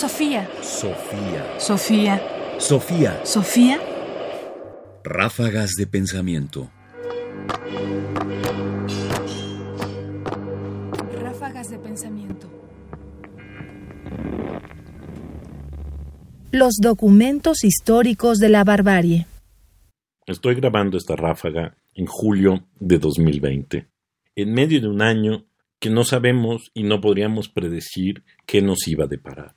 Sofía. Sofía. Sofía. Sofía. Sofía. Ráfagas de pensamiento. Ráfagas de pensamiento. Los documentos históricos de la barbarie. Estoy grabando esta ráfaga en julio de 2020, en medio de un año que no sabemos y no podríamos predecir qué nos iba a deparar.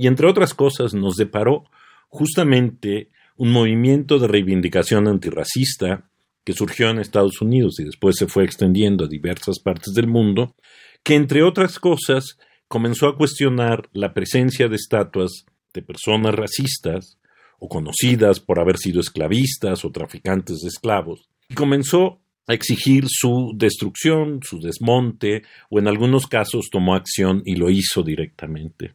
Y entre otras cosas nos deparó justamente un movimiento de reivindicación antirracista que surgió en Estados Unidos y después se fue extendiendo a diversas partes del mundo, que entre otras cosas comenzó a cuestionar la presencia de estatuas de personas racistas o conocidas por haber sido esclavistas o traficantes de esclavos, y comenzó a exigir su destrucción, su desmonte, o en algunos casos tomó acción y lo hizo directamente.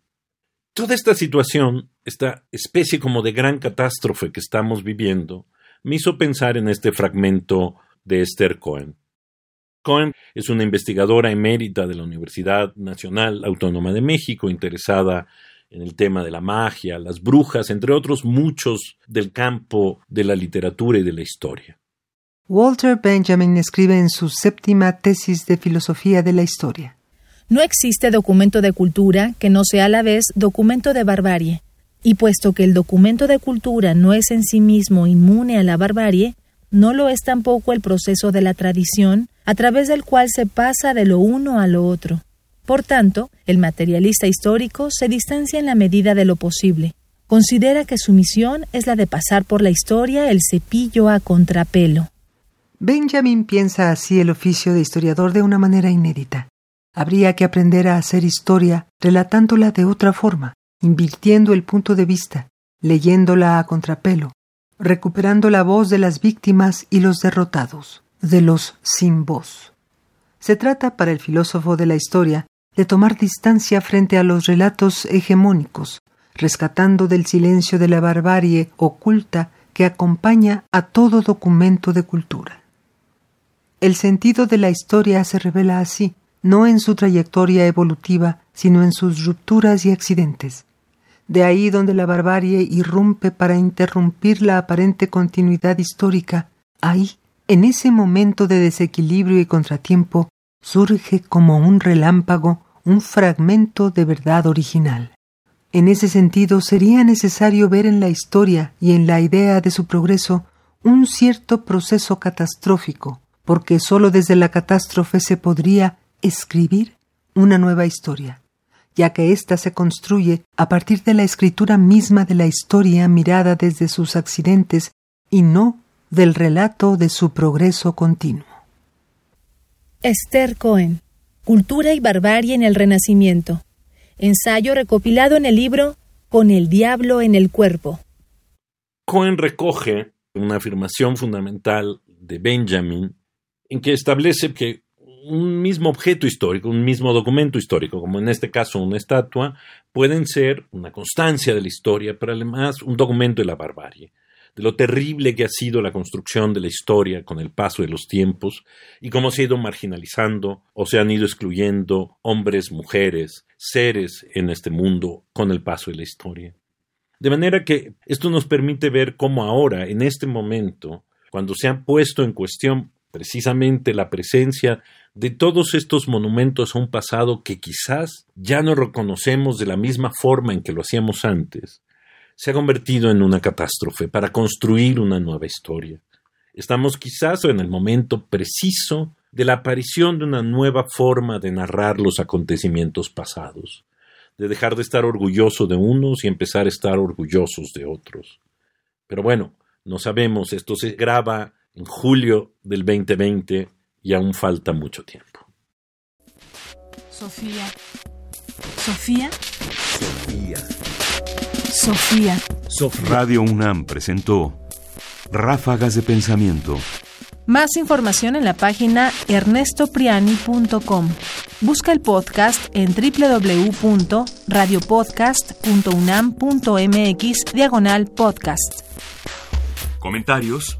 Toda esta situación, esta especie como de gran catástrofe que estamos viviendo, me hizo pensar en este fragmento de Esther Cohen. Cohen es una investigadora emérita de la Universidad Nacional Autónoma de México, interesada en el tema de la magia, las brujas, entre otros muchos del campo de la literatura y de la historia. Walter Benjamin escribe en su séptima tesis de filosofía de la historia. No existe documento de cultura que no sea a la vez documento de barbarie, y puesto que el documento de cultura no es en sí mismo inmune a la barbarie, no lo es tampoco el proceso de la tradición, a través del cual se pasa de lo uno a lo otro. Por tanto, el materialista histórico se distancia en la medida de lo posible. Considera que su misión es la de pasar por la historia el cepillo a contrapelo. Benjamin piensa así el oficio de historiador de una manera inédita. Habría que aprender a hacer historia relatándola de otra forma, invirtiendo el punto de vista, leyéndola a contrapelo, recuperando la voz de las víctimas y los derrotados, de los sin voz. Se trata, para el filósofo de la historia, de tomar distancia frente a los relatos hegemónicos, rescatando del silencio de la barbarie oculta que acompaña a todo documento de cultura. El sentido de la historia se revela así, no en su trayectoria evolutiva, sino en sus rupturas y accidentes. De ahí donde la barbarie irrumpe para interrumpir la aparente continuidad histórica, ahí, en ese momento de desequilibrio y contratiempo, surge como un relámpago un fragmento de verdad original. En ese sentido, sería necesario ver en la historia y en la idea de su progreso un cierto proceso catastrófico, porque sólo desde la catástrofe se podría escribir una nueva historia, ya que ésta se construye a partir de la escritura misma de la historia mirada desde sus accidentes y no del relato de su progreso continuo. Esther Cohen, Cultura y Barbarie en el Renacimiento. Ensayo recopilado en el libro Con el Diablo en el Cuerpo. Cohen recoge una afirmación fundamental de Benjamin en que establece que un mismo objeto histórico, un mismo documento histórico, como en este caso una estatua, pueden ser una constancia de la historia, pero además un documento de la barbarie, de lo terrible que ha sido la construcción de la historia con el paso de los tiempos y cómo se ha ido marginalizando o se han ido excluyendo hombres, mujeres, seres en este mundo con el paso de la historia. De manera que esto nos permite ver cómo ahora, en este momento, cuando se han puesto en cuestión precisamente la presencia de todos estos monumentos a un pasado que quizás ya no reconocemos de la misma forma en que lo hacíamos antes, se ha convertido en una catástrofe para construir una nueva historia. Estamos quizás en el momento preciso de la aparición de una nueva forma de narrar los acontecimientos pasados, de dejar de estar orgulloso de unos y empezar a estar orgullosos de otros. Pero bueno, no sabemos, esto se graba en julio del 2020 y aún falta mucho tiempo. Sofía. Sofía. Sofía. Sofía. Radio UNAM presentó Ráfagas de Pensamiento. Más información en la página ernestopriani.com. Busca el podcast en www.radiopodcast.unam.mx diagonal podcast. Comentarios